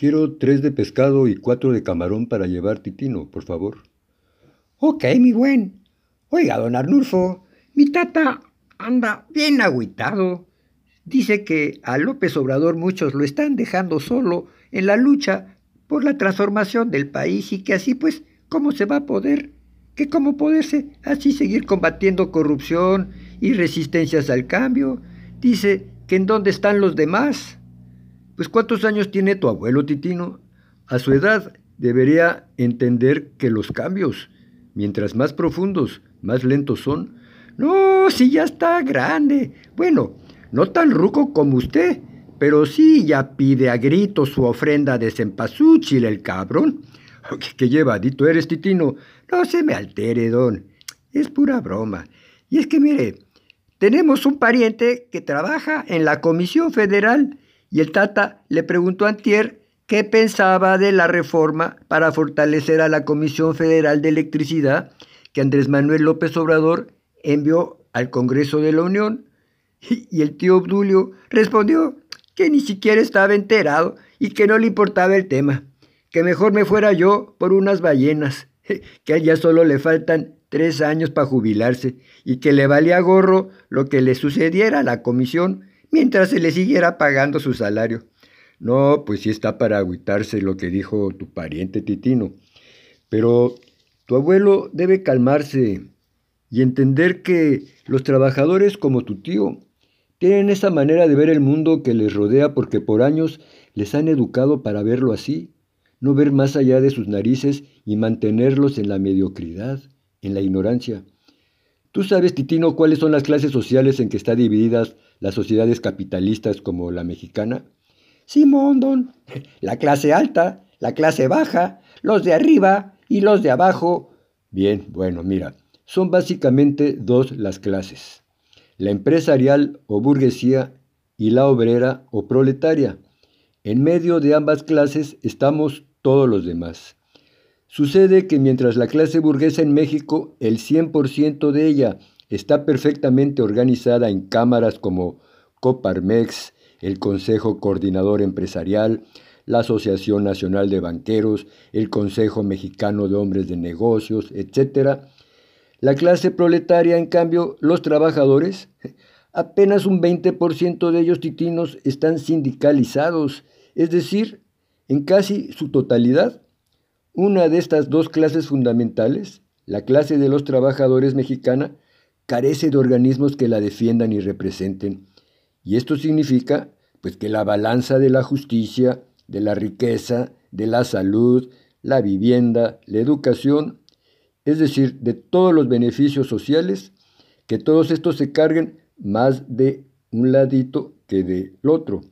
Quiero tres de pescado y cuatro de camarón para llevar Titino, por favor. Ok, mi buen. Oiga, don Arnulfo, mi tata anda bien agüitado. Dice que a López Obrador muchos lo están dejando solo en la lucha por la transformación del país y que así pues, ¿cómo se va a poder? Que cómo poderse así seguir combatiendo corrupción y resistencias al cambio. Dice que en dónde están los demás. Pues ¿cuántos años tiene tu abuelo Titino? A su edad debería entender que los cambios, mientras más profundos, más lentos son. No, si ya está grande. Bueno, no tan ruco como usted, pero sí ya pide a gritos su ofrenda de cempasúchil el cabrón. ¿Qué, llevadito eres, Titino? No se me altere, don. Es pura broma. Y es que mire, tenemos un pariente que trabaja en la Comisión Federal y el Tata le preguntó a Antier qué pensaba de la reforma para fortalecer a la Comisión Federal de Electricidad que Andrés Manuel López Obrador envió al Congreso de la Unión. Y el tío Obdulio respondió que ni siquiera estaba enterado y que no le importaba el tema, que mejor me fuera yo por unas ballenas, que a ya solo le faltan tres años para jubilarse y que le valía gorro lo que le sucediera a la comisión mientras se le siguiera pagando su salario. No, pues sí está para agüitarse lo que dijo tu pariente Titino. Pero tu abuelo debe calmarse y entender que los trabajadores como tu tío tienen esa manera de ver el mundo que les rodea porque por años les han educado para verlo así, no ver más allá de sus narices y mantenerlos en la mediocridad, en la ignorancia. ¿Tú sabes, Titino, cuáles son las clases sociales en que están divididas las sociedades capitalistas como la mexicana? Simón, don. La clase alta, la clase baja, los de arriba y los de abajo. Bien, bueno, mira, son básicamente dos las clases. La empresarial o burguesía y la obrera o proletaria. En medio de ambas clases estamos todos los demás. Sucede que mientras la clase burguesa en México, el 100% de ella está perfectamente organizada en cámaras como Coparmex, el Consejo Coordinador Empresarial, la Asociación Nacional de Banqueros, el Consejo Mexicano de Hombres de Negocios, etc. La clase proletaria, en cambio, los trabajadores, apenas un 20% de ellos titinos están sindicalizados, es decir, en casi su totalidad. Una de estas dos clases fundamentales, la clase de los trabajadores mexicana, carece de organismos que la defiendan y representen. Y esto significa pues que la balanza de la justicia, de la riqueza, de la salud, la vivienda, la educación, es decir, de todos los beneficios sociales, que todos estos se carguen más de un ladito que del otro,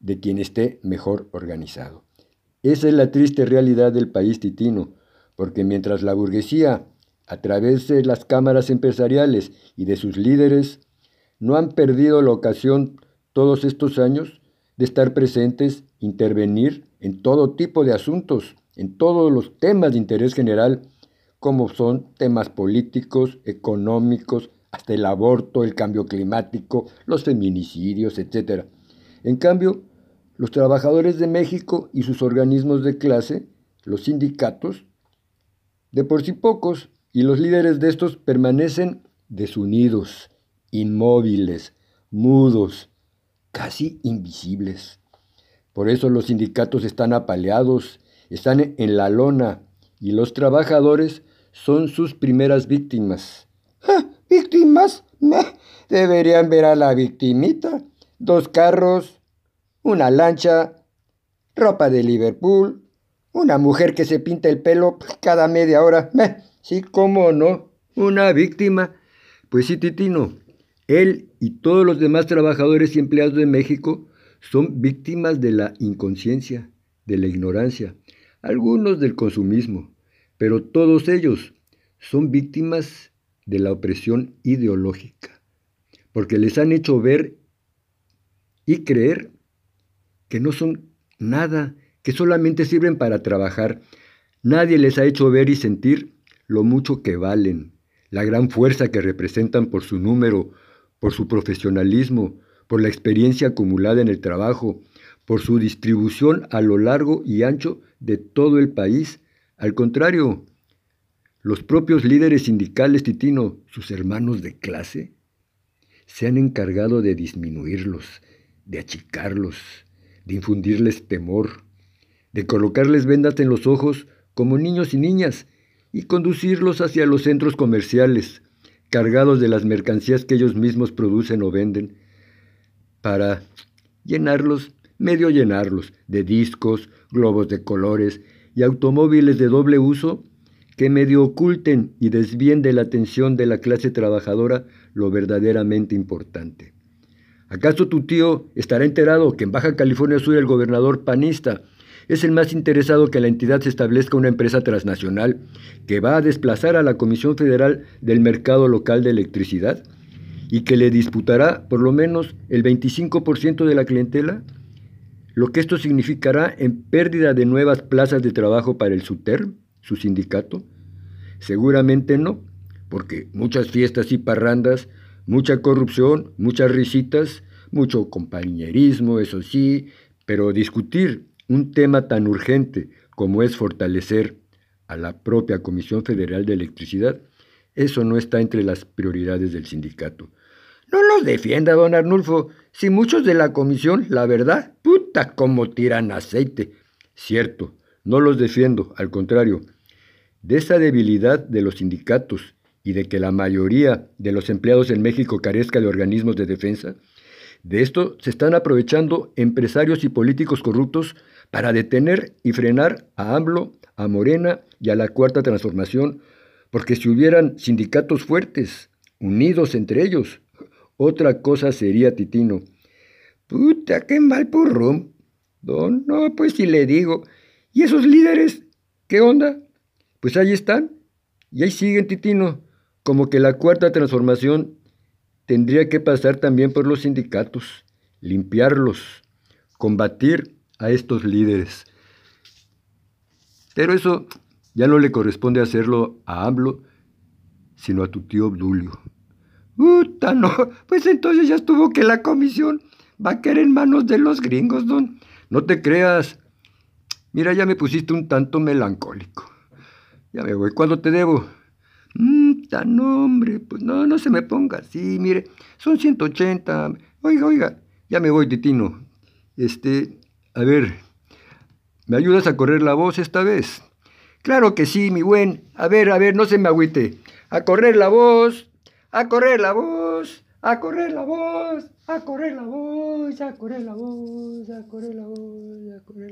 de quien esté mejor organizado. Esa es la triste realidad del país titino, porque mientras la burguesía a través de las cámaras empresariales y de sus líderes, no han perdido la ocasión todos estos años de estar presentes, intervenir en todo tipo de asuntos, en todos los temas de interés general, como son temas políticos, económicos, hasta el aborto, el cambio climático, los feminicidios, etc. En cambio, los trabajadores de México y sus organismos de clase, los sindicatos, de por sí pocos, y los líderes de estos permanecen desunidos, inmóviles, mudos, casi invisibles. Por eso los sindicatos están apaleados, están en la lona y los trabajadores son sus primeras víctimas. ¿Víctimas? Deberían ver a la victimita. Dos carros, una lancha, ropa de Liverpool, una mujer que se pinta el pelo cada media hora. Sí, cómo no, una víctima. Pues sí, Titino, él y todos los demás trabajadores y empleados de México son víctimas de la inconsciencia, de la ignorancia, algunos del consumismo, pero todos ellos son víctimas de la opresión ideológica, porque les han hecho ver y creer que no son nada, que solamente sirven para trabajar. Nadie les ha hecho ver y sentir lo mucho que valen, la gran fuerza que representan por su número, por su profesionalismo, por la experiencia acumulada en el trabajo, por su distribución a lo largo y ancho de todo el país. Al contrario, los propios líderes sindicales Titino, sus hermanos de clase, se han encargado de disminuirlos, de achicarlos, de infundirles temor, de colocarles vendas en los ojos como niños y niñas y conducirlos hacia los centros comerciales, cargados de las mercancías que ellos mismos producen o venden, para llenarlos, medio llenarlos, de discos, globos de colores y automóviles de doble uso que medio oculten y desvíen de la atención de la clase trabajadora lo verdaderamente importante. ¿Acaso tu tío estará enterado que en Baja California Sur el gobernador panista es el más interesado que la entidad se establezca una empresa transnacional que va a desplazar a la Comisión Federal del Mercado Local de Electricidad y que le disputará por lo menos el 25% de la clientela? Lo que esto significará en pérdida de nuevas plazas de trabajo para el SUTER, su sindicato. Seguramente no, porque muchas fiestas y parrandas, mucha corrupción, muchas risitas, mucho compañerismo, eso sí, pero discutir un tema tan urgente como es fortalecer a la propia Comisión Federal de Electricidad, eso no está entre las prioridades del sindicato. No los defienda, don Arnulfo, si muchos de la comisión, la verdad, puta, como tiran aceite. Cierto, no los defiendo, al contrario. De esa debilidad de los sindicatos y de que la mayoría de los empleados en México carezca de organismos de defensa, de esto se están aprovechando empresarios y políticos corruptos para detener y frenar a AMLO, a Morena y a la Cuarta Transformación, porque si hubieran sindicatos fuertes, unidos entre ellos, otra cosa sería Titino. Puta, qué mal porrón. Don, no, pues si le digo. ¿Y esos líderes? ¿Qué onda? Pues ahí están. Y ahí siguen, Titino. Como que la cuarta transformación tendría que pasar también por los sindicatos, limpiarlos, combatir a estos líderes. Pero eso ya no le corresponde hacerlo a AMLO, sino a tu tío Obdulio. Puta, no, pues entonces ya estuvo que la comisión va a caer en manos de los gringos, don. No te creas. Mira, ya me pusiste un tanto melancólico. Ya me voy. ¿Cuándo te debo? Mmm, hombre, pues no, no se me ponga así, mire, son 180. Oiga, oiga, ya me voy, Titino. Este, a ver, ¿me ayudas a correr la voz esta vez? Claro que sí, mi buen. A ver, a ver, no se me agüite. A correr la voz, a correr la voz, a correr la voz, a correr la voz, a correr la voz, a correr la voz, a correr